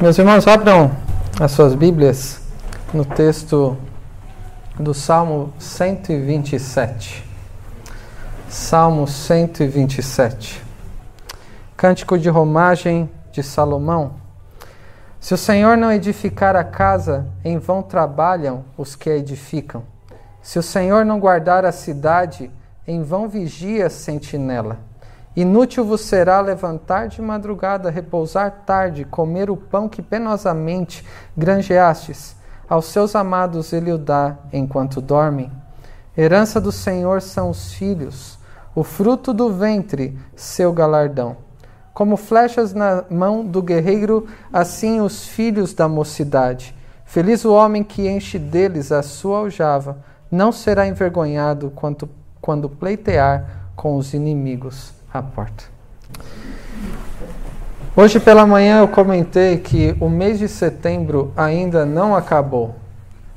Meus irmãos, abram as suas Bíblias no texto do Salmo 127. Salmo 127. Cântico de romagem de Salomão. Se o Senhor não edificar a casa, em vão trabalham os que a edificam. Se o Senhor não guardar a cidade, em vão vigia a sentinela. Inútil vos será levantar de madrugada, repousar tarde, comer o pão que penosamente granjeastes. Aos seus amados ele o dá enquanto dormem. Herança do Senhor são os filhos, o fruto do ventre, seu galardão. Como flechas na mão do guerreiro, assim os filhos da mocidade. Feliz o homem que enche deles a sua aljava, não será envergonhado quando, quando pleitear com os inimigos a porta. Hoje pela manhã eu comentei que o mês de setembro ainda não acabou.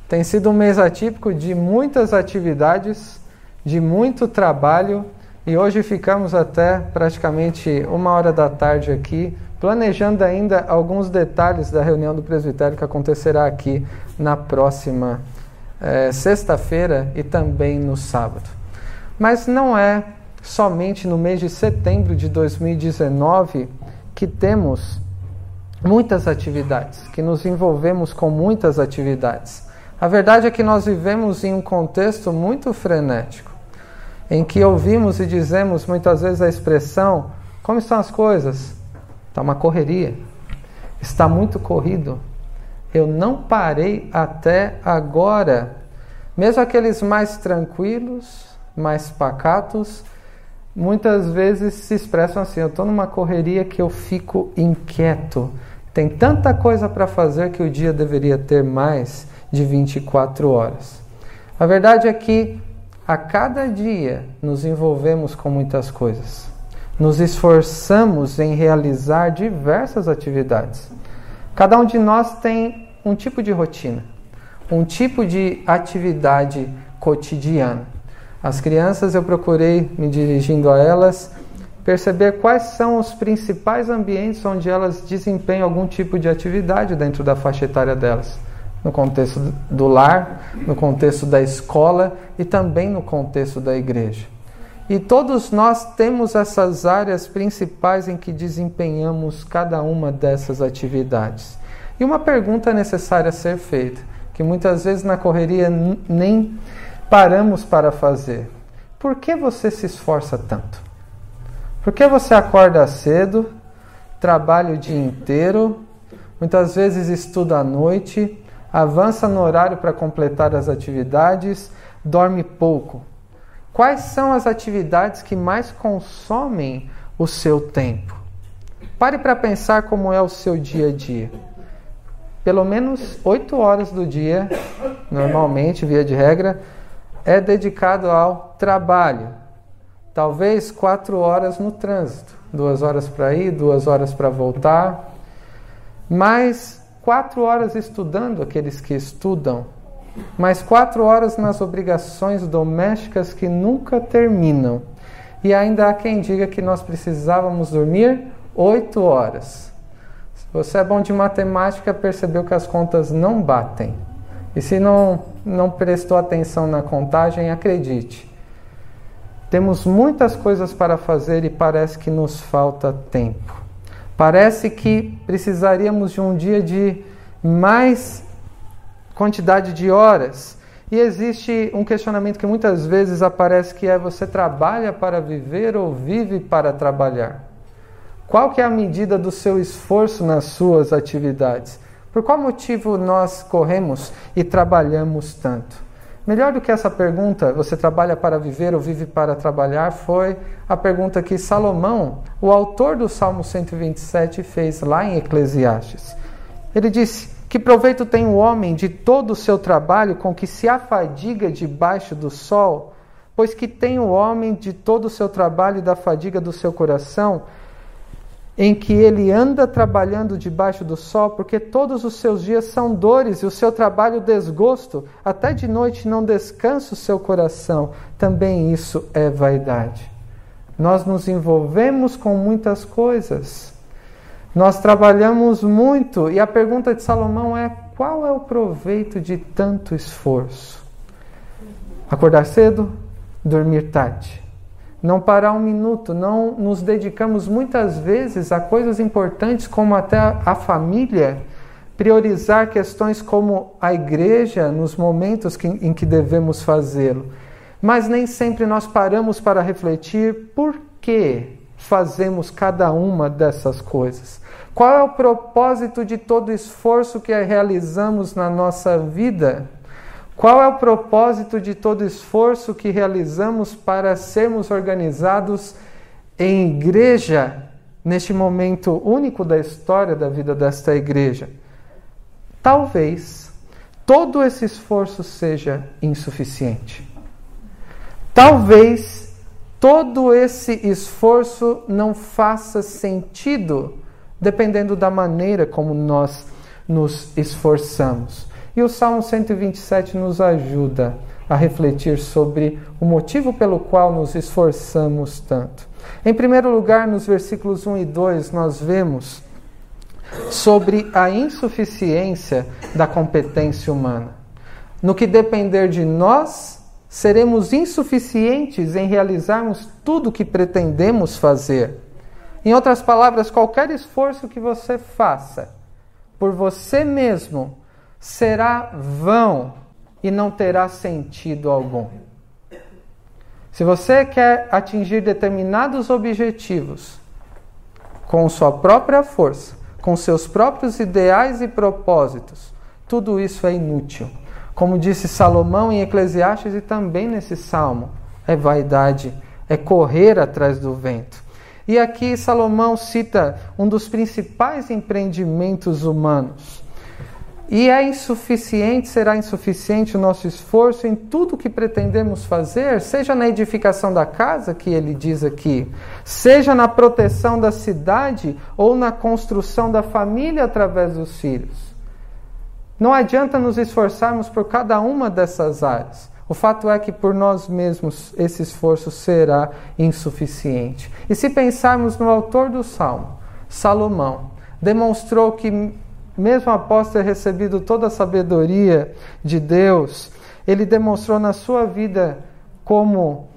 Tem sido um mês atípico de muitas atividades, de muito trabalho e hoje ficamos até praticamente uma hora da tarde aqui, planejando ainda alguns detalhes da reunião do presbitério que acontecerá aqui na próxima eh, sexta-feira e também no sábado. Mas não é somente no mês de setembro de 2019 que temos muitas atividades, que nos envolvemos com muitas atividades. A verdade é que nós vivemos em um contexto muito frenético, em que ouvimos e dizemos muitas vezes a expressão: como estão as coisas? Está uma correria, está muito corrido. Eu não parei até agora. Mesmo aqueles mais tranquilos, mais pacatos, muitas vezes se expressam assim: eu estou numa correria que eu fico inquieto. Tem tanta coisa para fazer que o dia deveria ter mais de 24 horas. A verdade é que a cada dia nos envolvemos com muitas coisas. Nos esforçamos em realizar diversas atividades. Cada um de nós tem um tipo de rotina, um tipo de atividade cotidiana. As crianças, eu procurei, me dirigindo a elas, perceber quais são os principais ambientes onde elas desempenham algum tipo de atividade dentro da faixa etária delas. No contexto do lar, no contexto da escola e também no contexto da igreja. E todos nós temos essas áreas principais em que desempenhamos cada uma dessas atividades. E uma pergunta necessária ser feita, que muitas vezes na correria nem paramos para fazer. Por que você se esforça tanto? Por que você acorda cedo, trabalha o dia inteiro, muitas vezes estuda à noite, avança no horário para completar as atividades, dorme pouco? Quais são as atividades que mais consomem o seu tempo? Pare para pensar como é o seu dia a dia. Pelo menos oito horas do dia, normalmente, via de regra, é dedicado ao trabalho. Talvez quatro horas no trânsito, duas horas para ir, duas horas para voltar, mais quatro horas estudando aqueles que estudam, mais quatro horas nas obrigações domésticas que nunca terminam. E ainda há quem diga que nós precisávamos dormir oito horas. Se você é bom de matemática, percebeu que as contas não batem. E se não, não prestou atenção na contagem, acredite. Temos muitas coisas para fazer e parece que nos falta tempo. Parece que precisaríamos de um dia de mais quantidade de horas. E existe um questionamento que muitas vezes aparece que é você trabalha para viver ou vive para trabalhar? Qual que é a medida do seu esforço nas suas atividades? Por qual motivo nós corremos e trabalhamos tanto? Melhor do que essa pergunta, você trabalha para viver ou vive para trabalhar, foi a pergunta que Salomão, o autor do Salmo 127, fez lá em Eclesiastes. Ele disse: Que proveito tem o homem de todo o seu trabalho com que se afadiga debaixo do sol? Pois que tem o homem de todo o seu trabalho e da fadiga do seu coração? Em que ele anda trabalhando debaixo do sol, porque todos os seus dias são dores e o seu trabalho desgosto, até de noite não descansa o seu coração, também isso é vaidade. Nós nos envolvemos com muitas coisas. Nós trabalhamos muito e a pergunta de Salomão é: qual é o proveito de tanto esforço? Acordar cedo, dormir tarde. Não parar um minuto, não nos dedicamos muitas vezes a coisas importantes como até a família, priorizar questões como a igreja nos momentos que, em que devemos fazê-lo. Mas nem sempre nós paramos para refletir por que fazemos cada uma dessas coisas. Qual é o propósito de todo o esforço que realizamos na nossa vida? Qual é o propósito de todo esforço que realizamos para sermos organizados em igreja neste momento único da história da vida desta igreja? Talvez todo esse esforço seja insuficiente. Talvez todo esse esforço não faça sentido dependendo da maneira como nós nos esforçamos. E o Salmo 127 nos ajuda a refletir sobre o motivo pelo qual nos esforçamos tanto. Em primeiro lugar, nos versículos 1 e 2, nós vemos sobre a insuficiência da competência humana. No que depender de nós, seremos insuficientes em realizarmos tudo o que pretendemos fazer. Em outras palavras, qualquer esforço que você faça por você mesmo será vão e não terá sentido algum. Se você quer atingir determinados objetivos com sua própria força, com seus próprios ideais e propósitos, tudo isso é inútil. Como disse Salomão em Eclesiastes e também nesse salmo, é vaidade, é correr atrás do vento. E aqui Salomão cita um dos principais empreendimentos humanos. E é insuficiente, será insuficiente o nosso esforço em tudo que pretendemos fazer, seja na edificação da casa, que ele diz aqui, seja na proteção da cidade ou na construção da família através dos filhos. Não adianta nos esforçarmos por cada uma dessas áreas. O fato é que por nós mesmos esse esforço será insuficiente. E se pensarmos no autor do Salmo, Salomão, demonstrou que, mesmo após ter recebido toda a sabedoria de Deus, ele demonstrou na sua vida como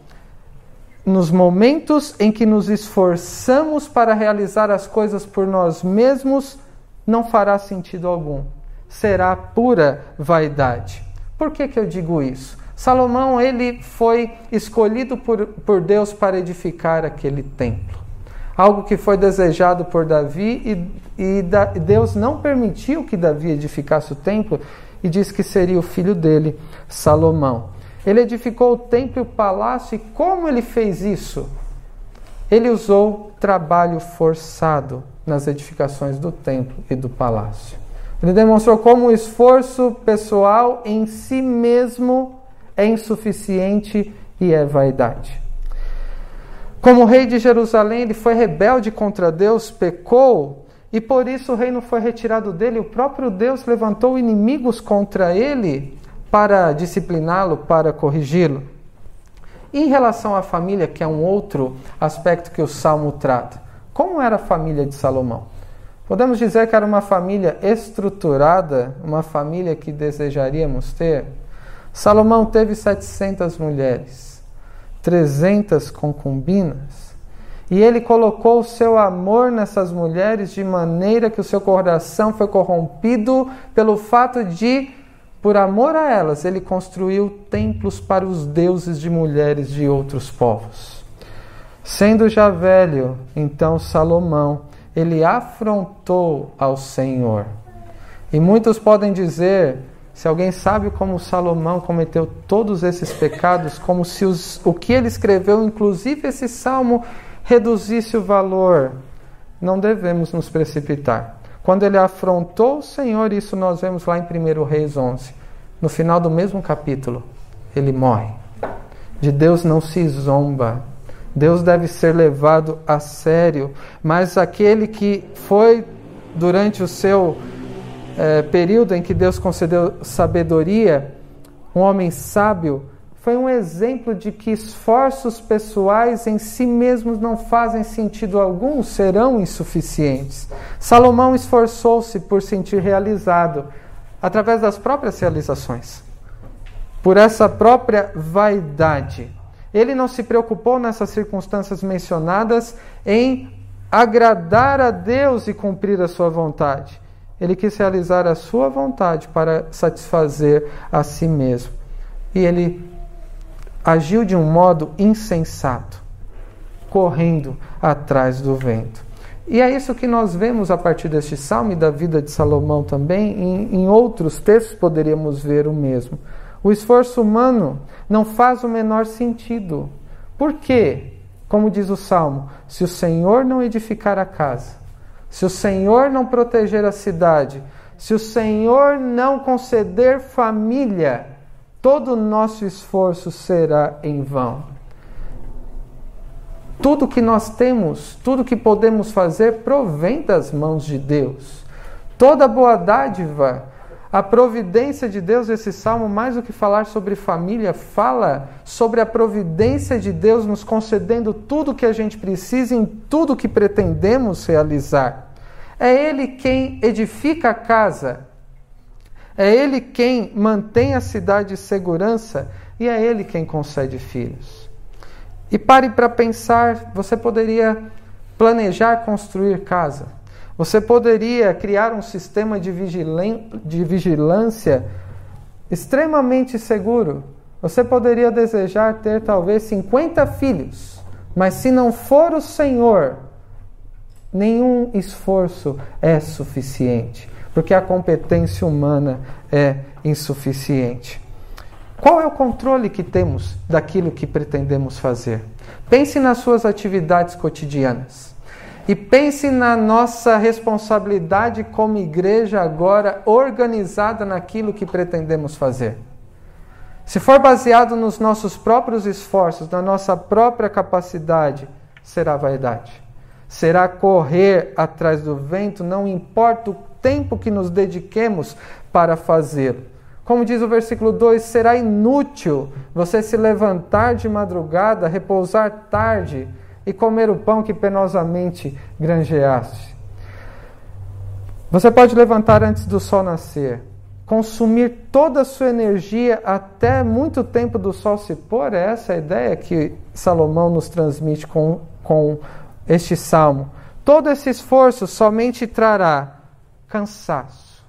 nos momentos em que nos esforçamos para realizar as coisas por nós mesmos, não fará sentido algum. Será pura vaidade. Por que, que eu digo isso? Salomão ele foi escolhido por, por Deus para edificar aquele templo. Algo que foi desejado por Davi e, e da, Deus não permitiu que Davi edificasse o templo e disse que seria o filho dele, Salomão. Ele edificou o templo e o palácio e como ele fez isso? Ele usou trabalho forçado nas edificações do templo e do palácio. Ele demonstrou como o esforço pessoal em si mesmo é insuficiente e é vaidade. Como rei de Jerusalém, ele foi rebelde contra Deus, pecou, e por isso o reino foi retirado dele. O próprio Deus levantou inimigos contra ele para discipliná-lo, para corrigi-lo. Em relação à família, que é um outro aspecto que o salmo trata, como era a família de Salomão? Podemos dizer que era uma família estruturada, uma família que desejaríamos ter? Salomão teve 700 mulheres, 300 concubinas, e ele colocou o seu amor nessas mulheres de maneira que o seu coração foi corrompido pelo fato de, por amor a elas, ele construiu templos para os deuses de mulheres de outros povos. Sendo já velho, então Salomão, ele afrontou ao Senhor. E muitos podem dizer se alguém sabe como Salomão cometeu todos esses pecados, como se os, o que ele escreveu, inclusive esse salmo, reduzisse o valor, não devemos nos precipitar. Quando ele afrontou o Senhor, isso nós vemos lá em 1 Reis 11, no final do mesmo capítulo, ele morre. De Deus não se zomba. Deus deve ser levado a sério, mas aquele que foi durante o seu é, período em que Deus concedeu sabedoria, um homem sábio foi um exemplo de que esforços pessoais em si mesmos não fazem sentido algum, serão insuficientes. Salomão esforçou-se por sentir realizado através das próprias realizações, por essa própria vaidade. Ele não se preocupou nessas circunstâncias mencionadas em agradar a Deus e cumprir a sua vontade. Ele quis realizar a sua vontade para satisfazer a si mesmo. E ele agiu de um modo insensato, correndo atrás do vento. E é isso que nós vemos a partir deste salmo e da vida de Salomão também. Em, em outros textos poderíamos ver o mesmo. O esforço humano não faz o menor sentido. Por quê? Como diz o salmo: se o Senhor não edificar a casa, se o Senhor não proteger a cidade, se o Senhor não conceder família, todo o nosso esforço será em vão. Tudo que nós temos, tudo que podemos fazer, provém das mãos de Deus. Toda boa dádiva, a providência de Deus, esse salmo, mais do que falar sobre família, fala sobre a providência de Deus nos concedendo tudo o que a gente precisa em tudo que pretendemos realizar. É Ele quem edifica a casa, é Ele quem mantém a cidade em segurança e é Ele quem concede filhos. E pare para pensar: você poderia planejar construir casa você poderia criar um sistema de, de vigilância extremamente seguro. Você poderia desejar ter talvez 50 filhos, mas se não for o Senhor, nenhum esforço é suficiente, porque a competência humana é insuficiente. Qual é o controle que temos daquilo que pretendemos fazer? Pense nas suas atividades cotidianas. E pense na nossa responsabilidade como igreja agora organizada naquilo que pretendemos fazer. Se for baseado nos nossos próprios esforços, na nossa própria capacidade, será vaidade. Será correr atrás do vento, não importa o tempo que nos dediquemos para fazê-lo. Como diz o versículo 2, será inútil você se levantar de madrugada, repousar tarde e comer o pão que penosamente granjeaste. Você pode levantar antes do sol nascer, consumir toda a sua energia até muito tempo do sol se pôr. É essa a ideia que Salomão nos transmite com, com este salmo. Todo esse esforço somente trará cansaço,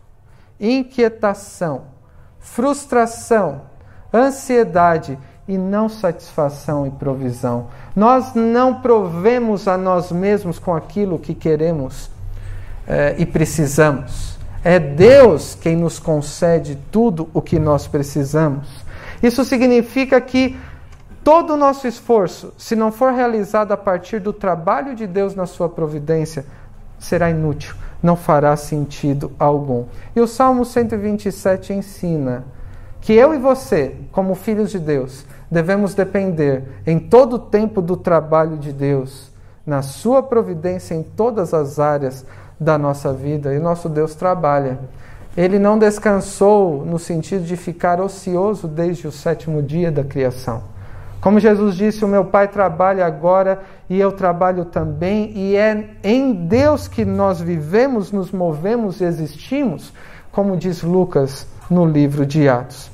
inquietação, frustração, ansiedade e não satisfação e provisão. Nós não provemos a nós mesmos com aquilo que queremos eh, e precisamos. É Deus quem nos concede tudo o que nós precisamos. Isso significa que todo o nosso esforço, se não for realizado a partir do trabalho de Deus na sua providência, será inútil, não fará sentido algum. E o Salmo 127 ensina que eu e você, como filhos de Deus, devemos depender em todo o tempo do trabalho de Deus, na sua providência em todas as áreas da nossa vida. E nosso Deus trabalha. Ele não descansou no sentido de ficar ocioso desde o sétimo dia da criação. Como Jesus disse, o meu Pai trabalha agora e eu trabalho também, e é em Deus que nós vivemos, nos movemos e existimos, como diz Lucas no livro de Atos.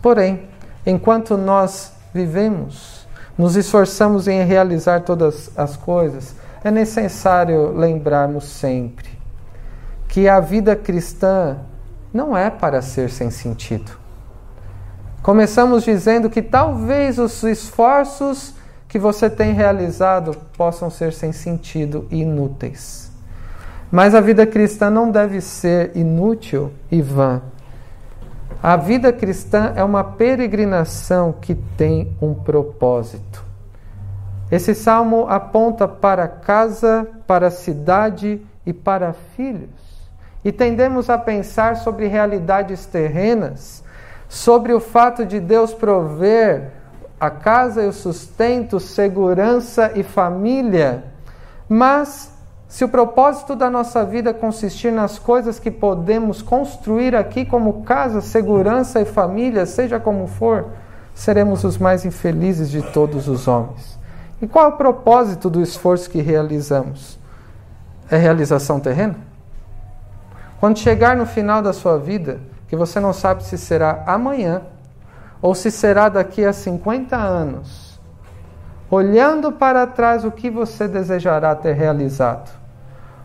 Porém, enquanto nós vivemos, nos esforçamos em realizar todas as coisas, é necessário lembrarmos sempre que a vida cristã não é para ser sem sentido. Começamos dizendo que talvez os esforços que você tem realizado possam ser sem sentido e inúteis. Mas a vida cristã não deve ser inútil e vã. A vida cristã é uma peregrinação que tem um propósito. Esse salmo aponta para casa, para cidade e para filhos. E tendemos a pensar sobre realidades terrenas, sobre o fato de Deus prover a casa e o sustento, segurança e família. Mas se o propósito da nossa vida consistir nas coisas que podemos construir aqui, como casa, segurança e família, seja como for, seremos os mais infelizes de todos os homens. E qual é o propósito do esforço que realizamos? É realização terrena? Quando chegar no final da sua vida, que você não sabe se será amanhã ou se será daqui a 50 anos, olhando para trás, o que você desejará ter realizado?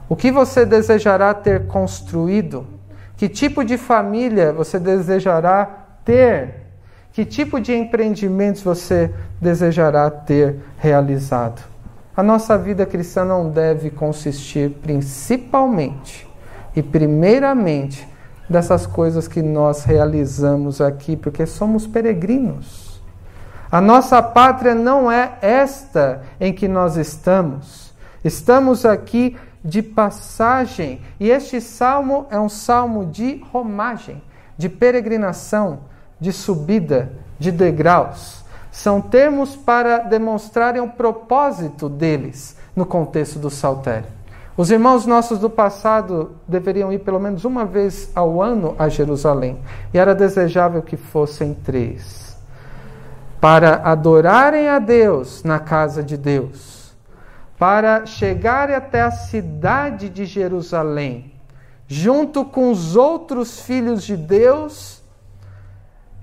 O que você desejará ter construído? Que tipo de família você desejará ter? Que tipo de empreendimentos você desejará ter realizado? A nossa vida cristã não deve consistir principalmente e primeiramente dessas coisas que nós realizamos aqui, porque somos peregrinos. A nossa pátria não é esta em que nós estamos. Estamos aqui de passagem, e este salmo é um salmo de romagem, de peregrinação, de subida, de degraus. São termos para demonstrarem o propósito deles no contexto do saltério. Os irmãos nossos do passado deveriam ir pelo menos uma vez ao ano a Jerusalém, e era desejável que fossem três, para adorarem a Deus na casa de Deus, para chegarem até a cidade de Jerusalém, junto com os outros filhos de Deus,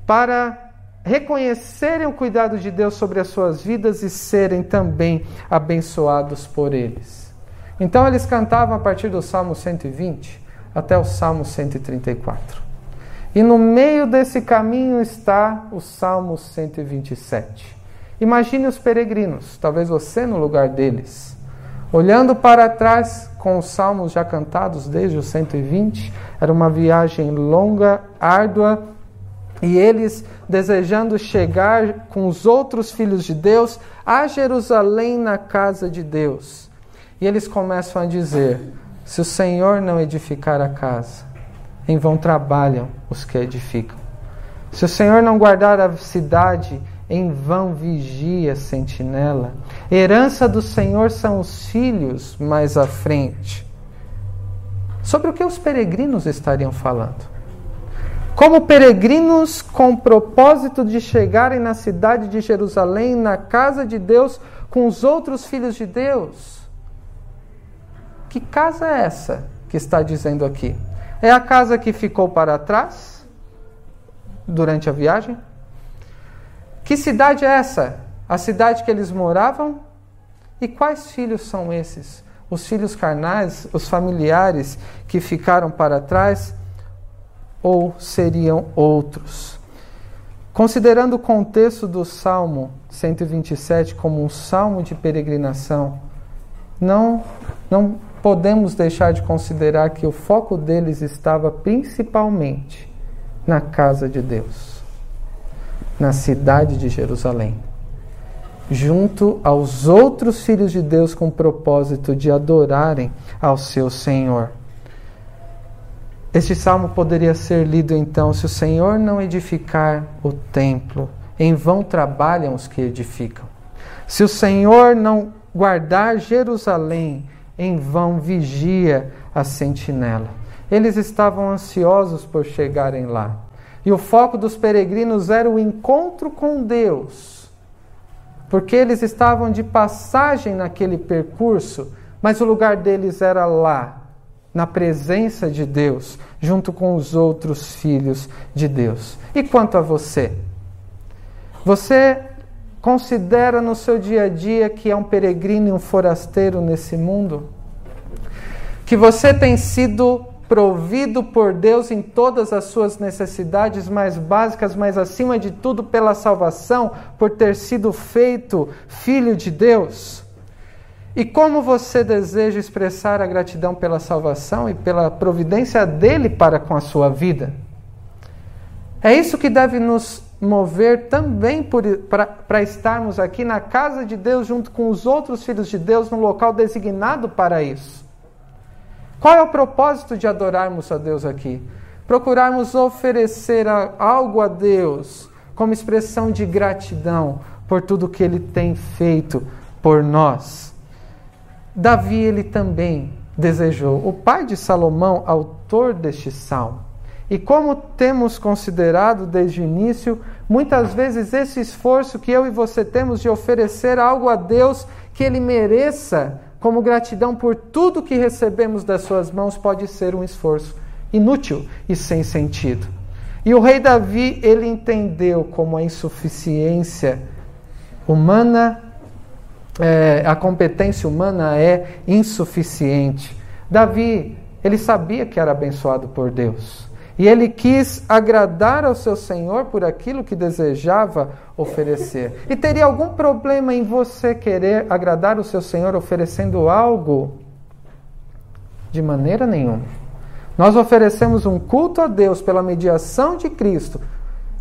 para reconhecerem o cuidado de Deus sobre as suas vidas e serem também abençoados por eles. Então eles cantavam a partir do Salmo 120 até o Salmo 134. E no meio desse caminho está o Salmo 127. Imagine os peregrinos, talvez você no lugar deles, olhando para trás com os salmos já cantados desde o 120. Era uma viagem longa, árdua, e eles desejando chegar com os outros filhos de Deus a Jerusalém na casa de Deus. E eles começam a dizer: se o Senhor não edificar a casa, em vão trabalham os que edificam. Se o Senhor não guardar a cidade, em vão vigia a sentinela. Herança do Senhor são os filhos mais à frente. Sobre o que os peregrinos estariam falando? Como peregrinos com propósito de chegarem na cidade de Jerusalém, na casa de Deus, com os outros filhos de Deus. Que casa é essa que está dizendo aqui? É a casa que ficou para trás durante a viagem? Que cidade é essa? A cidade que eles moravam? E quais filhos são esses? Os filhos carnais, os familiares que ficaram para trás? Ou seriam outros? Considerando o contexto do Salmo 127 como um salmo de peregrinação, não, não podemos deixar de considerar que o foco deles estava principalmente na casa de Deus, na cidade de Jerusalém, junto aos outros filhos de Deus com o propósito de adorarem ao seu Senhor. Este salmo poderia ser lido então: se o Senhor não edificar o templo, em vão trabalham os que edificam. Se o Senhor não guardar Jerusalém, em vão vigia a sentinela. Eles estavam ansiosos por chegarem lá. E o foco dos peregrinos era o encontro com Deus. Porque eles estavam de passagem naquele percurso, mas o lugar deles era lá, na presença de Deus, junto com os outros filhos de Deus. E quanto a você? Você Considera no seu dia a dia que é um peregrino e um forasteiro nesse mundo? Que você tem sido provido por Deus em todas as suas necessidades mais básicas, mas acima de tudo pela salvação, por ter sido feito filho de Deus? E como você deseja expressar a gratidão pela salvação e pela providência dele para com a sua vida? É isso que deve nos mover também para estarmos aqui na casa de Deus junto com os outros filhos de Deus no local designado para isso. Qual é o propósito de adorarmos a Deus aqui? Procurarmos oferecer algo a Deus como expressão de gratidão por tudo que ele tem feito por nós. Davi ele também desejou, o pai de Salomão, autor deste salmo, E como temos considerado desde o início, muitas vezes esse esforço que eu e você temos de oferecer algo a Deus que Ele mereça, como gratidão por tudo que recebemos das Suas mãos, pode ser um esforço inútil e sem sentido. E o rei Davi, ele entendeu como a insuficiência humana, é, a competência humana é insuficiente. Davi, ele sabia que era abençoado por Deus. E ele quis agradar ao seu Senhor por aquilo que desejava oferecer. E teria algum problema em você querer agradar o seu Senhor oferecendo algo? De maneira nenhuma. Nós oferecemos um culto a Deus pela mediação de Cristo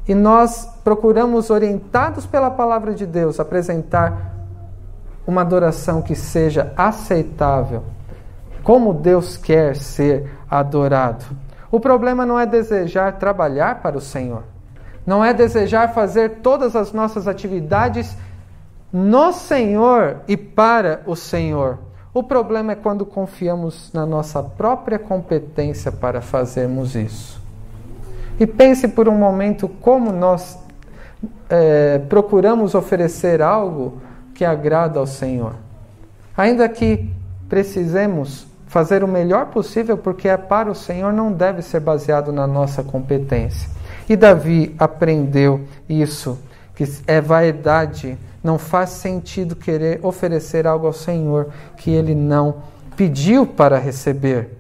e nós procuramos, orientados pela palavra de Deus, apresentar uma adoração que seja aceitável, como Deus quer ser adorado. O problema não é desejar trabalhar para o Senhor, não é desejar fazer todas as nossas atividades no Senhor e para o Senhor. O problema é quando confiamos na nossa própria competência para fazermos isso. E pense por um momento como nós é, procuramos oferecer algo que agrada ao Senhor. Ainda que precisemos fazer o melhor possível, porque é para o Senhor, não deve ser baseado na nossa competência. E Davi aprendeu isso, que é vaidade, não faz sentido querer oferecer algo ao Senhor que ele não pediu para receber.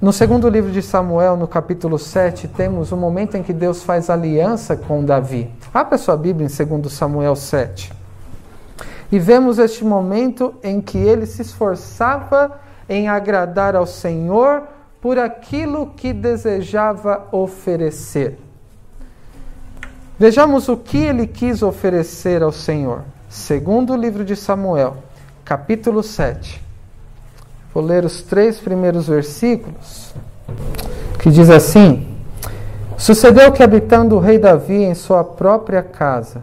No segundo livro de Samuel, no capítulo 7, temos o um momento em que Deus faz aliança com Davi. Abra sua Bíblia em 2 Samuel 7. E vemos este momento em que ele se esforçava em agradar ao Senhor por aquilo que desejava oferecer. Vejamos o que ele quis oferecer ao Senhor. Segundo o livro de Samuel, capítulo 7. Vou ler os três primeiros versículos, que diz assim: Sucedeu que, habitando o rei Davi em sua própria casa,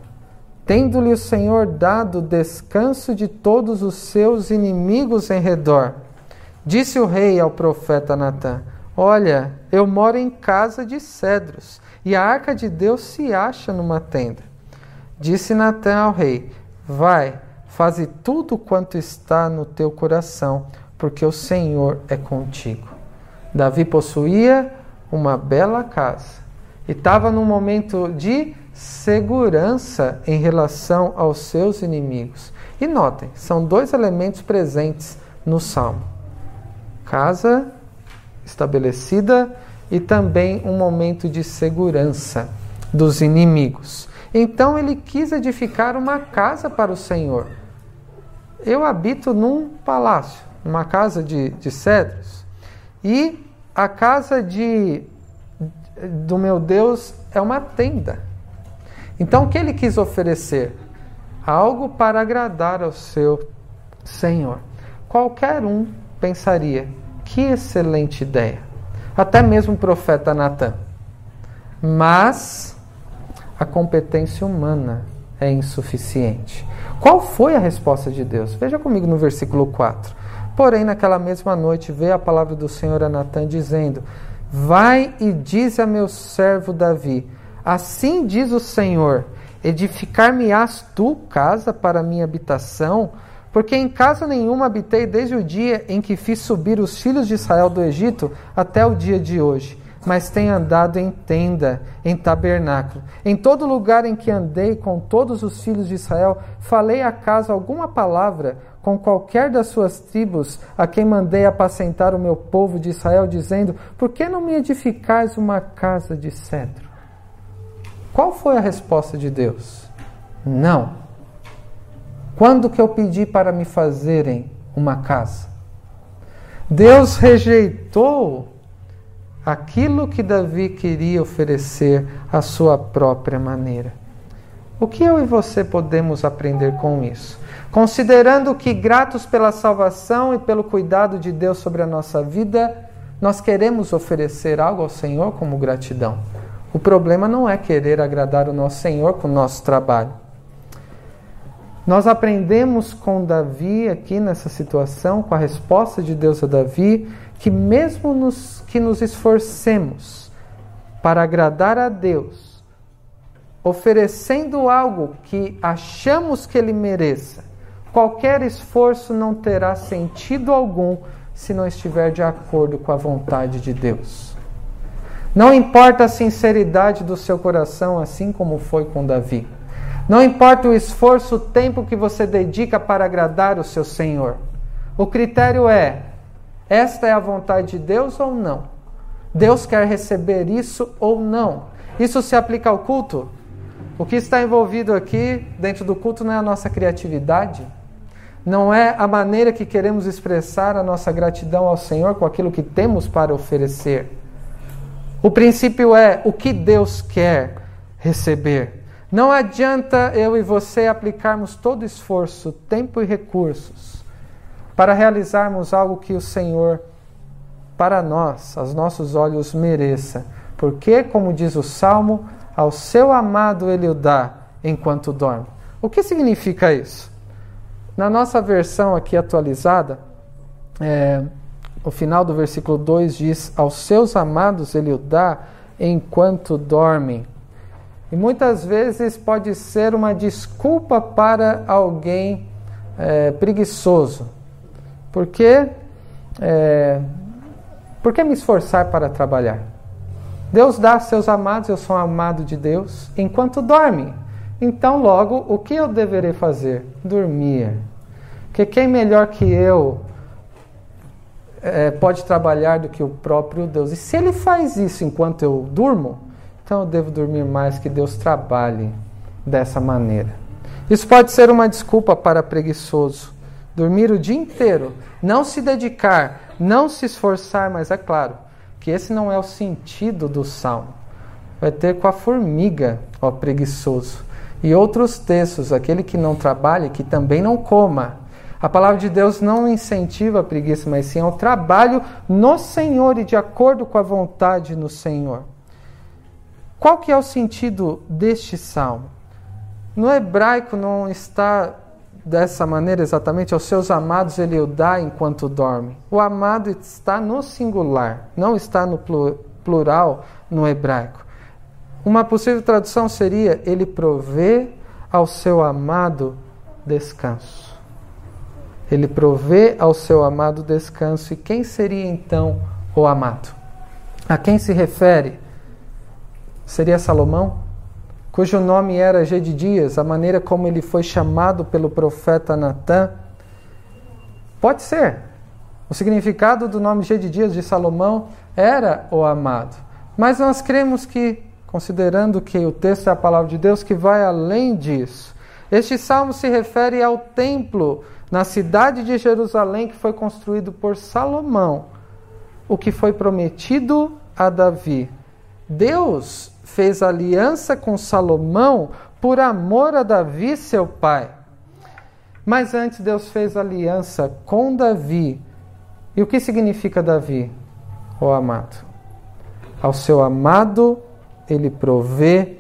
tendo-lhe o Senhor dado descanso de todos os seus inimigos em redor. Disse o rei ao profeta Natã: Olha, eu moro em casa de cedros, e a arca de Deus se acha numa tenda. Disse Natã ao rei: Vai, faze tudo quanto está no teu coração, porque o Senhor é contigo. Davi possuía uma bela casa e estava num momento de segurança em relação aos seus inimigos. E notem, são dois elementos presentes no salmo: casa estabelecida e também um momento de segurança dos inimigos. Então ele quis edificar uma casa para o Senhor. Eu habito num palácio, numa casa de, de cedros, e a casa de, do meu Deus é uma tenda. Então, o que ele quis oferecer? Algo para agradar ao seu Senhor. Qualquer um pensaria: que excelente ideia. Até mesmo o profeta Natan. Mas a competência humana é insuficiente. Qual foi a resposta de Deus? Veja comigo no versículo 4. Porém, naquela mesma noite veio a palavra do Senhor a Natan dizendo: Vai e diz a meu servo Davi: Assim diz o Senhor: Edificar-me-ás tu casa para minha habitação? Porque em casa nenhuma habitei desde o dia em que fiz subir os filhos de Israel do Egito até o dia de hoje. Mas tenho andado em tenda, em tabernáculo. Em todo lugar em que andei com todos os filhos de Israel, falei acaso alguma palavra com qualquer das suas tribos, a quem mandei apacentar o meu povo de Israel, dizendo: Por que não me edificais uma casa de cedro? Qual foi a resposta de Deus? Não. Quando que eu pedi para me fazerem uma casa? Deus rejeitou aquilo que Davi queria oferecer à sua própria maneira. O que eu e você podemos aprender com isso? Considerando que, gratos pela salvação e pelo cuidado de Deus sobre a nossa vida, nós queremos oferecer algo ao Senhor como gratidão. O problema não é querer agradar o nosso Senhor com o nosso trabalho. Nós aprendemos com Davi aqui nessa situação, com a resposta de Deus a Davi, que mesmo nos, que nos esforcemos para agradar a Deus, oferecendo algo que achamos que Ele mereça, qualquer esforço não terá sentido algum se não estiver de acordo com a vontade de Deus. Não importa a sinceridade do seu coração, assim como foi com Davi. Não importa o esforço, o tempo que você dedica para agradar o seu Senhor. O critério é: esta é a vontade de Deus ou não? Deus quer receber isso ou não? Isso se aplica ao culto? O que está envolvido aqui dentro do culto não é a nossa criatividade, não é a maneira que queremos expressar a nossa gratidão ao Senhor com aquilo que temos para oferecer. O princípio é o que Deus quer receber. Não adianta eu e você aplicarmos todo esforço, tempo e recursos para realizarmos algo que o Senhor, para nós, aos nossos olhos, mereça. Porque, como diz o Salmo, ao seu amado ele o dá enquanto dorme. O que significa isso? Na nossa versão aqui atualizada, é, o final do versículo 2 diz: Aos seus amados ele o dá enquanto dormem. E muitas vezes pode ser uma desculpa para alguém é, preguiçoso. Por que, é, por que me esforçar para trabalhar? Deus dá a seus amados, eu sou amado de Deus, enquanto dormem. Então, logo, o que eu deverei fazer? Dormir. Porque quem melhor que eu é, pode trabalhar do que o próprio Deus? E se ele faz isso enquanto eu durmo, então eu devo dormir mais que Deus trabalhe dessa maneira. Isso pode ser uma desculpa para preguiçoso. Dormir o dia inteiro, não se dedicar, não se esforçar, mas é claro que esse não é o sentido do salmo. Vai ter com a formiga, ó preguiçoso. E outros textos, aquele que não trabalha, que também não coma. A palavra de Deus não incentiva a preguiça, mas sim ao trabalho no Senhor e de acordo com a vontade no Senhor. Qual que é o sentido deste salmo? No hebraico não está dessa maneira exatamente, aos seus amados ele o dá enquanto dorme. O amado está no singular, não está no plural no hebraico. Uma possível tradução seria: Ele provê ao seu amado descanso. Ele provê ao seu amado descanso. E quem seria então o amado? A quem se refere? Seria Salomão, cujo nome era Gedidias, a maneira como ele foi chamado pelo profeta Natã? Pode ser. O significado do nome Gedidias de Salomão era o amado. Mas nós cremos que considerando que o texto é a palavra de Deus, que vai além disso. Este salmo se refere ao templo na cidade de Jerusalém que foi construído por Salomão, o que foi prometido a Davi. Deus fez aliança com Salomão por amor a Davi, seu pai. Mas antes Deus fez aliança com Davi. E o que significa Davi? O amado. Ao seu amado ele provê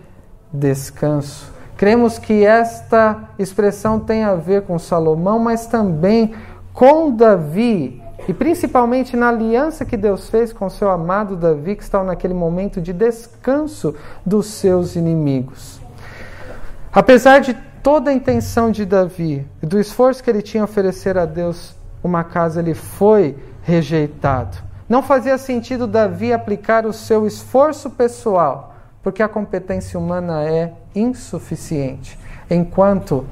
descanso. Cremos que esta expressão tem a ver com Salomão, mas também com Davi, e principalmente na aliança que Deus fez com seu amado Davi, que estava naquele momento de descanso dos seus inimigos. Apesar de toda a intenção de Davi e do esforço que ele tinha a oferecer a Deus uma casa, ele foi rejeitado. Não fazia sentido Davi aplicar o seu esforço pessoal porque a competência humana é insuficiente, enquanto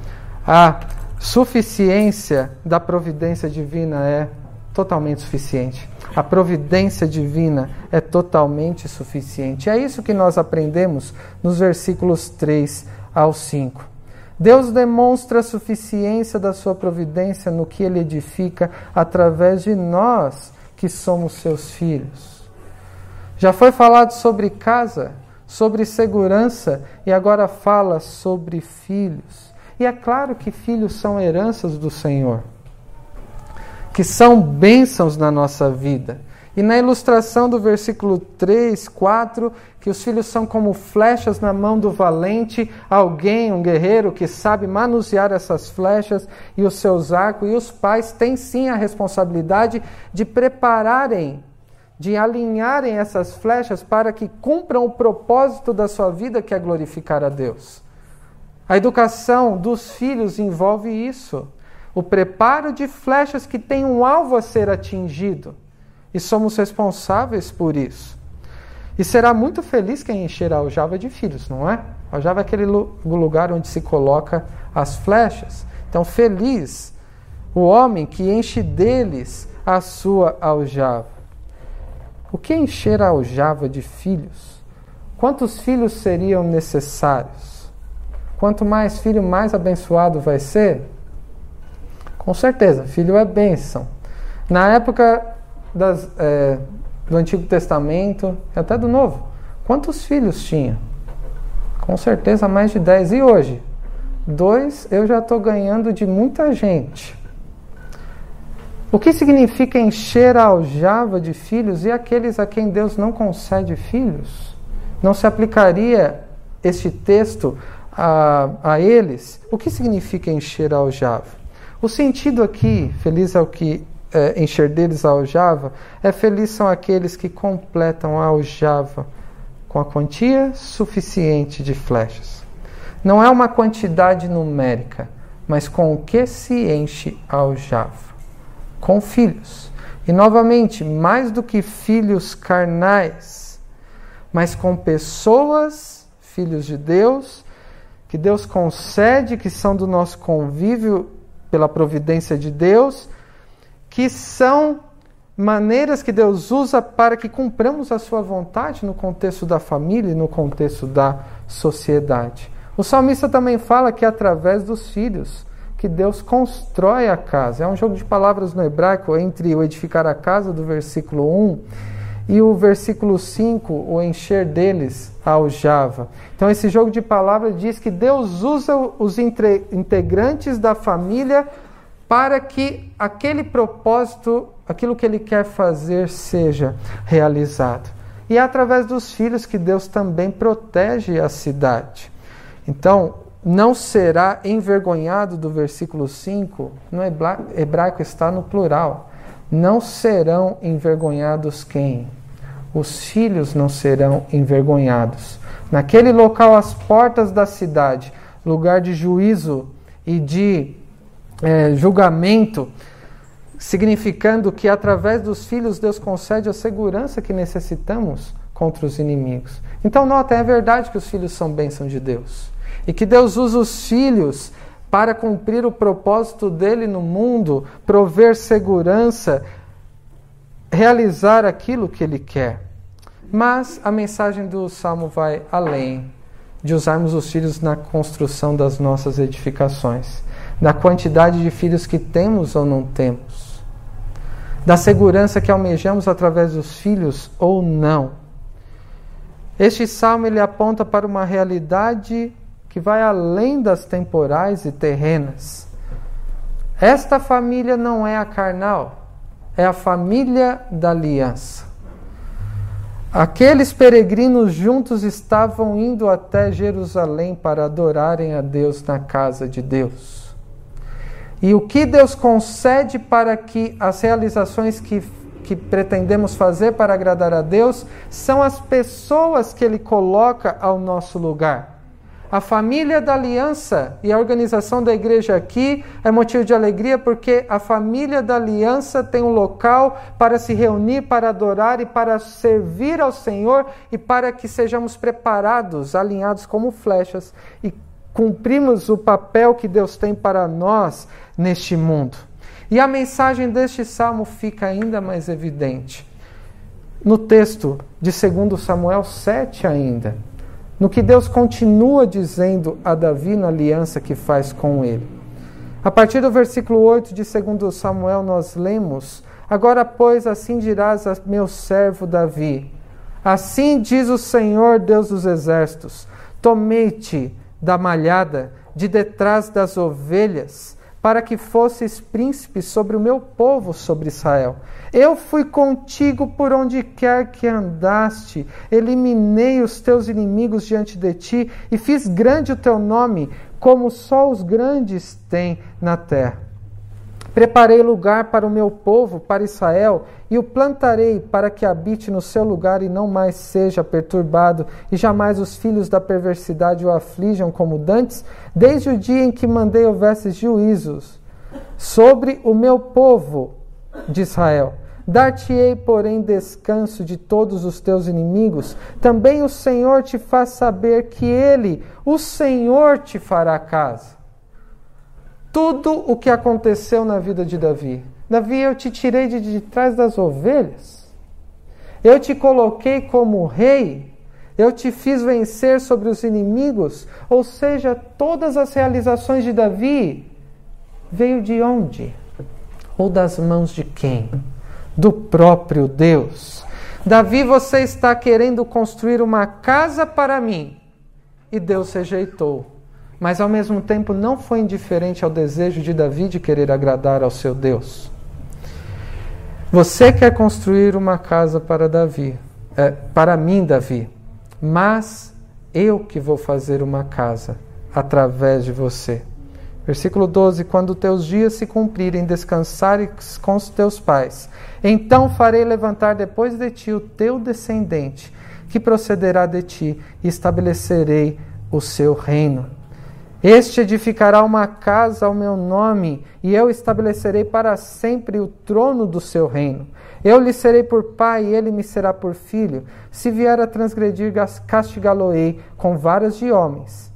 a suficiência da providência divina é totalmente suficiente. A providência divina é totalmente suficiente. É isso que nós aprendemos nos versículos 3 ao 5. Deus demonstra a suficiência da sua providência no que ele edifica através de nós, que somos seus filhos. Já foi falado sobre casa, sobre segurança e agora fala sobre filhos. E é claro que filhos são heranças do Senhor, que são bênçãos na nossa vida. E na ilustração do versículo 3, 4, que os filhos são como flechas na mão do valente, alguém, um guerreiro que sabe manusear essas flechas e os seus arcos, e os pais têm sim a responsabilidade de prepararem, de alinharem essas flechas para que cumpram o propósito da sua vida, que é glorificar a Deus. A educação dos filhos envolve isso. O preparo de flechas que têm um alvo a ser atingido. E somos responsáveis por isso. E será muito feliz quem encher a aljava de filhos, não é? A aljava é aquele lugar onde se coloca as flechas. Então, feliz o homem que enche deles a sua aljava. O que encher a aljava de filhos? Quantos filhos seriam necessários? Quanto mais filho, mais abençoado vai ser? Com certeza, filho é bênção. Na época das, é, do Antigo Testamento, até do Novo, quantos filhos tinha? Com certeza mais de 10. E hoje? Dois eu já estou ganhando de muita gente. O que significa encher a aljava de filhos e aqueles a quem Deus não concede filhos? Não se aplicaria este texto a, a eles, o que significa encher a aljava? O sentido aqui, feliz é o que é, encher deles a aljava, é feliz são aqueles que completam a aljava com a quantia suficiente de flechas. Não é uma quantidade numérica, mas com o que se enche a aljava? Com filhos. E novamente, mais do que filhos carnais, mas com pessoas, filhos de Deus, que Deus concede, que são do nosso convívio pela providência de Deus, que são maneiras que Deus usa para que cumpramos a sua vontade no contexto da família e no contexto da sociedade. O salmista também fala que é através dos filhos que Deus constrói a casa. É um jogo de palavras no hebraico entre o edificar a casa do versículo 1 e o versículo 5, o encher deles aljava. Então, esse jogo de palavras diz que Deus usa os integrantes da família para que aquele propósito, aquilo que Ele quer fazer, seja realizado. E é através dos filhos que Deus também protege a cidade. Então, não será envergonhado do versículo 5, no hebraico está no plural. Não serão envergonhados quem? os filhos não serão envergonhados. Naquele local, as portas da cidade, lugar de juízo e de é, julgamento, significando que através dos filhos Deus concede a segurança que necessitamos contra os inimigos. Então, nota, é verdade que os filhos são bênção de Deus e que Deus usa os filhos para cumprir o propósito dele no mundo, prover segurança, realizar aquilo que ele quer. Mas a mensagem do salmo vai além de usarmos os filhos na construção das nossas edificações, da quantidade de filhos que temos ou não temos, da segurança que almejamos através dos filhos ou não. Este salmo ele aponta para uma realidade que vai além das temporais e terrenas. Esta família não é a carnal, é a família da aliança. Aqueles peregrinos juntos estavam indo até Jerusalém para adorarem a Deus na casa de Deus. E o que Deus concede para que as realizações que, que pretendemos fazer para agradar a Deus são as pessoas que Ele coloca ao nosso lugar. A família da aliança e a organização da igreja aqui é motivo de alegria porque a família da aliança tem um local para se reunir, para adorar e para servir ao Senhor e para que sejamos preparados, alinhados como flechas e cumprimos o papel que Deus tem para nós neste mundo. E a mensagem deste salmo fica ainda mais evidente no texto de 2 Samuel 7 ainda no que Deus continua dizendo a Davi na aliança que faz com ele. A partir do versículo 8 de 2 Samuel, nós lemos: Agora, pois, assim dirás a meu servo Davi: Assim diz o Senhor, Deus dos exércitos: Tomei-te da malhada, de detrás das ovelhas, para que fosses príncipe sobre o meu povo, sobre Israel. Eu fui contigo por onde quer que andaste, eliminei os teus inimigos diante de ti e fiz grande o teu nome, como só os grandes têm na terra. Preparei lugar para o meu povo, para Israel, e o plantarei para que habite no seu lugar e não mais seja perturbado, e jamais os filhos da perversidade o aflijam como dantes, desde o dia em que mandei houvesse juízos sobre o meu povo de Israel. Dar-te-ei, porém, descanso de todos os teus inimigos. Também o Senhor te faz saber que Ele, o Senhor, te fará casa tudo o que aconteceu na vida de Davi. Davi, eu te tirei de, de trás das ovelhas. Eu te coloquei como rei. Eu te fiz vencer sobre os inimigos. Ou seja, todas as realizações de Davi veio de onde? Ou das mãos de quem? Do próprio Deus. Davi, você está querendo construir uma casa para mim. E Deus rejeitou mas ao mesmo tempo não foi indiferente ao desejo de Davi de querer agradar ao seu Deus. Você quer construir uma casa para Davi, é, para mim, Davi, mas eu que vou fazer uma casa através de você. Versículo 12: Quando teus dias se cumprirem, descansares com os teus pais, então farei levantar depois de ti o teu descendente, que procederá de ti, e estabelecerei o seu reino. Este edificará uma casa ao meu nome, e eu estabelecerei para sempre o trono do seu reino. Eu lhe serei por pai, e ele me será por filho. Se vier a transgredir, castigá-lo-ei com varas de homens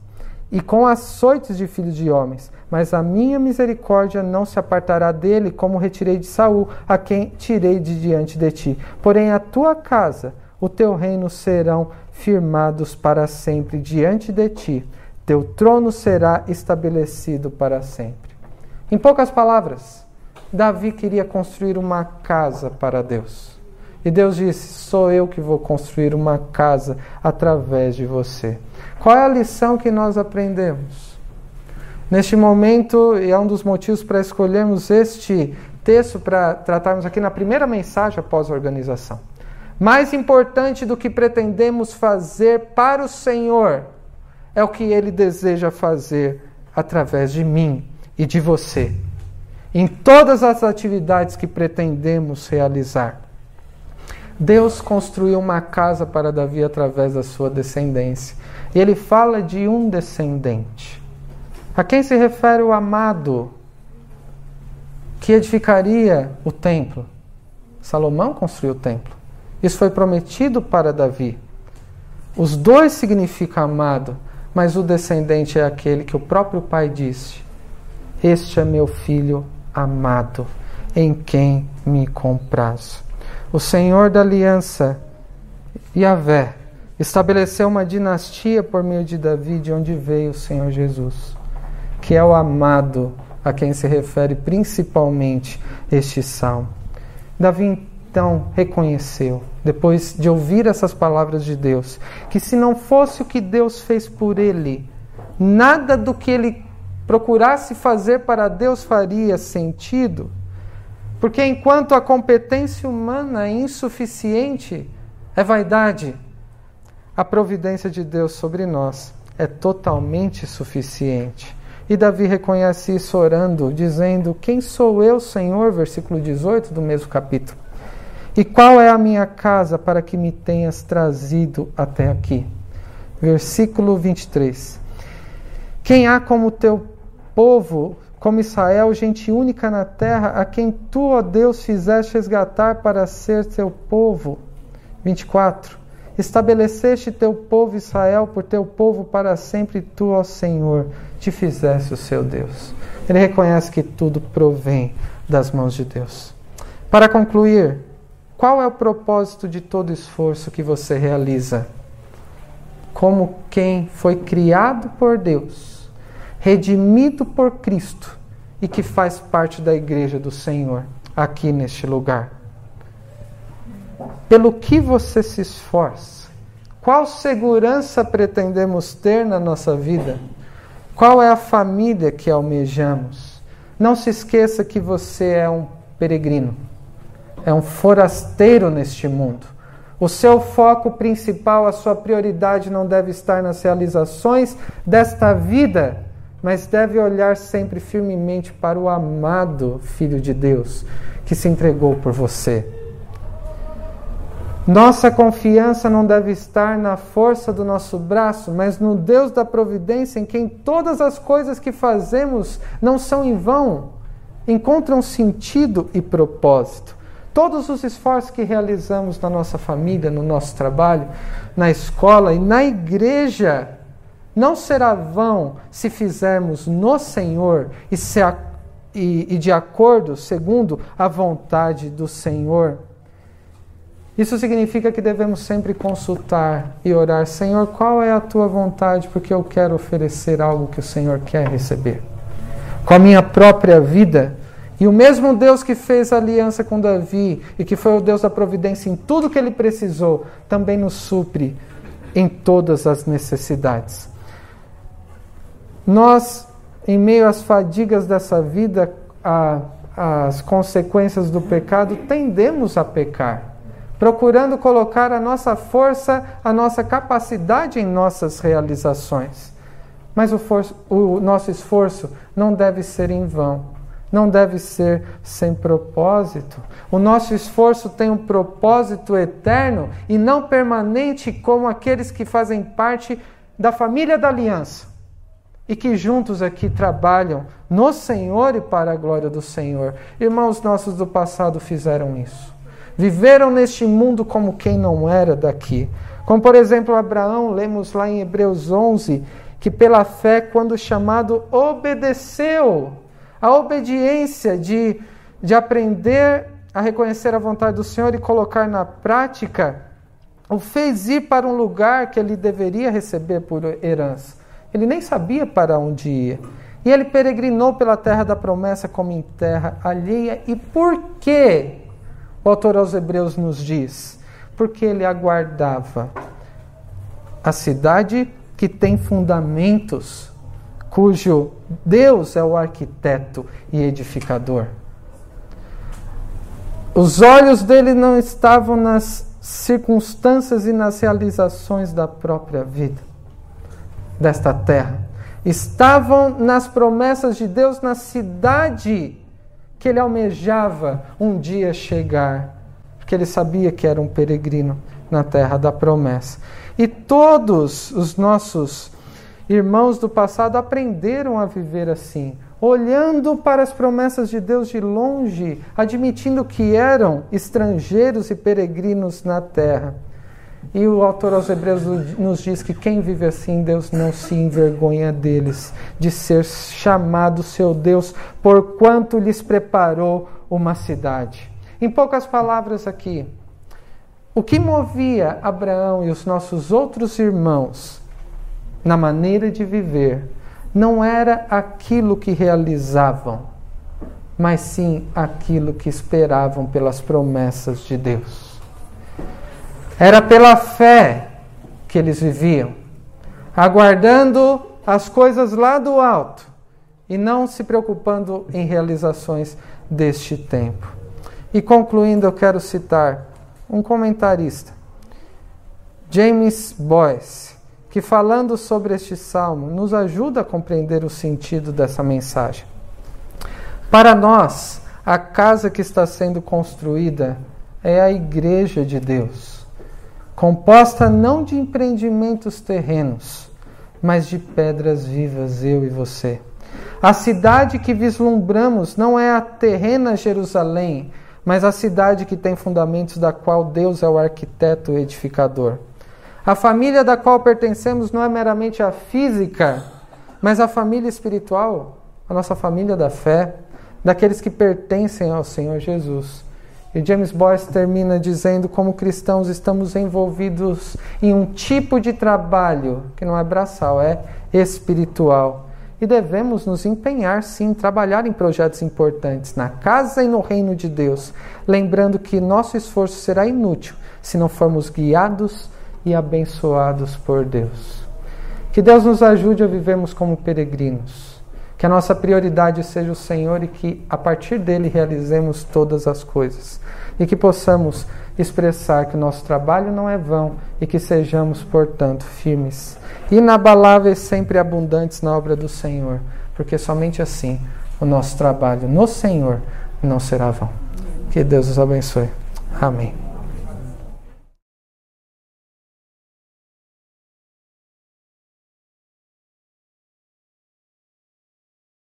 e com açoites de filhos de homens. Mas a minha misericórdia não se apartará dele, como retirei de Saul, a quem tirei de diante de ti. Porém, a tua casa, o teu reino serão firmados para sempre diante de ti teu trono será estabelecido para sempre. Em poucas palavras, Davi queria construir uma casa para Deus. E Deus disse: Sou eu que vou construir uma casa através de você. Qual é a lição que nós aprendemos? Neste momento, e é um dos motivos para escolhermos este texto para tratarmos aqui na primeira mensagem após a organização. Mais importante do que pretendemos fazer para o Senhor é o que ele deseja fazer através de mim e de você, em todas as atividades que pretendemos realizar. Deus construiu uma casa para Davi através da sua descendência. E ele fala de um descendente. A quem se refere o amado que edificaria o templo? Salomão construiu o templo. Isso foi prometido para Davi. Os dois significam amado, mas o descendente é aquele que o próprio pai disse: Este é meu filho amado, em quem me comprazo. O Senhor da aliança, Yahvé, estabeleceu uma dinastia por meio de Davi, de onde veio o Senhor Jesus, que é o amado a quem se refere principalmente este salmo. Davi então reconheceu, depois de ouvir essas palavras de Deus, que se não fosse o que Deus fez por ele, nada do que ele procurasse fazer para Deus faria sentido. Porque enquanto a competência humana é insuficiente, é vaidade, a providência de Deus sobre nós é totalmente suficiente. E Davi reconhece isso orando, dizendo: Quem sou eu, Senhor? Versículo 18 do mesmo capítulo. E qual é a minha casa para que me tenhas trazido até aqui? Versículo 23. Quem há como teu povo, como Israel, gente única na terra, a quem tu, ó Deus, fizeste resgatar para ser teu povo? 24. Estabeleceste teu povo Israel por teu povo para sempre, tu, ó Senhor, te fizeste o seu Deus. Ele reconhece que tudo provém das mãos de Deus. Para concluir, qual é o propósito de todo esforço que você realiza? Como quem foi criado por Deus, redimido por Cristo e que faz parte da igreja do Senhor aqui neste lugar. Pelo que você se esforça? Qual segurança pretendemos ter na nossa vida? Qual é a família que almejamos? Não se esqueça que você é um peregrino, é um forasteiro neste mundo. O seu foco principal, a sua prioridade não deve estar nas realizações desta vida, mas deve olhar sempre firmemente para o amado Filho de Deus que se entregou por você. Nossa confiança não deve estar na força do nosso braço, mas no Deus da providência, em quem todas as coisas que fazemos não são em vão, encontram sentido e propósito. Todos os esforços que realizamos na nossa família, no nosso trabalho, na escola e na igreja, não será vão se fizermos no Senhor e, se a, e, e de acordo, segundo a vontade do Senhor. Isso significa que devemos sempre consultar e orar: Senhor, qual é a tua vontade? Porque eu quero oferecer algo que o Senhor quer receber. Com a minha própria vida. E o mesmo Deus que fez a aliança com Davi e que foi o Deus da providência em tudo que ele precisou, também nos supre em todas as necessidades. Nós, em meio às fadigas dessa vida, às consequências do pecado, tendemos a pecar procurando colocar a nossa força, a nossa capacidade em nossas realizações. Mas o, o nosso esforço não deve ser em vão, não deve ser sem propósito. O nosso esforço tem um propósito eterno e não permanente como aqueles que fazem parte da família da aliança e que juntos aqui trabalham no Senhor e para a glória do Senhor. Irmãos nossos do passado fizeram isso. Viveram neste mundo como quem não era daqui. Como, por exemplo, Abraão, lemos lá em Hebreus 11, que pela fé, quando chamado, obedeceu. A obediência de, de aprender a reconhecer a vontade do Senhor e colocar na prática, o fez ir para um lugar que ele deveria receber por herança. Ele nem sabia para onde ia. E ele peregrinou pela terra da promessa como em terra alheia. E por quê? O autor aos Hebreus nos diz: porque ele aguardava a cidade que tem fundamentos, cujo Deus é o arquiteto e edificador. Os olhos dele não estavam nas circunstâncias e nas realizações da própria vida, desta terra. Estavam nas promessas de Deus na cidade que ele almejava um dia chegar, porque ele sabia que era um peregrino na terra da promessa. E todos os nossos irmãos do passado aprenderam a viver assim, olhando para as promessas de Deus de longe, admitindo que eram estrangeiros e peregrinos na terra. E o autor aos Hebreus nos diz que quem vive assim, Deus não se envergonha deles, de ser chamado seu Deus, porquanto lhes preparou uma cidade. Em poucas palavras aqui, o que movia Abraão e os nossos outros irmãos na maneira de viver não era aquilo que realizavam, mas sim aquilo que esperavam pelas promessas de Deus. Era pela fé que eles viviam, aguardando as coisas lá do alto e não se preocupando em realizações deste tempo. E concluindo, eu quero citar um comentarista, James Boyce, que falando sobre este salmo nos ajuda a compreender o sentido dessa mensagem. Para nós, a casa que está sendo construída é a igreja de Deus composta não de empreendimentos terrenos, mas de pedras vivas, eu e você. A cidade que vislumbramos não é a terrena Jerusalém, mas a cidade que tem fundamentos, da qual Deus é o arquiteto edificador. A família da qual pertencemos não é meramente a física, mas a família espiritual, a nossa família da fé, daqueles que pertencem ao Senhor Jesus. E James Boyce termina dizendo como cristãos estamos envolvidos em um tipo de trabalho que não é braçal, é espiritual. E devemos nos empenhar, sim, trabalhar em projetos importantes na casa e no reino de Deus, lembrando que nosso esforço será inútil se não formos guiados e abençoados por Deus. Que Deus nos ajude a vivermos como peregrinos, Que a nossa prioridade seja o Senhor e que a partir dele realizemos todas as coisas. E que possamos expressar que o nosso trabalho não é vão e que sejamos, portanto, firmes, inabaláveis, sempre abundantes na obra do Senhor, porque somente assim o nosso trabalho no Senhor não será vão. Que Deus os abençoe. Amém.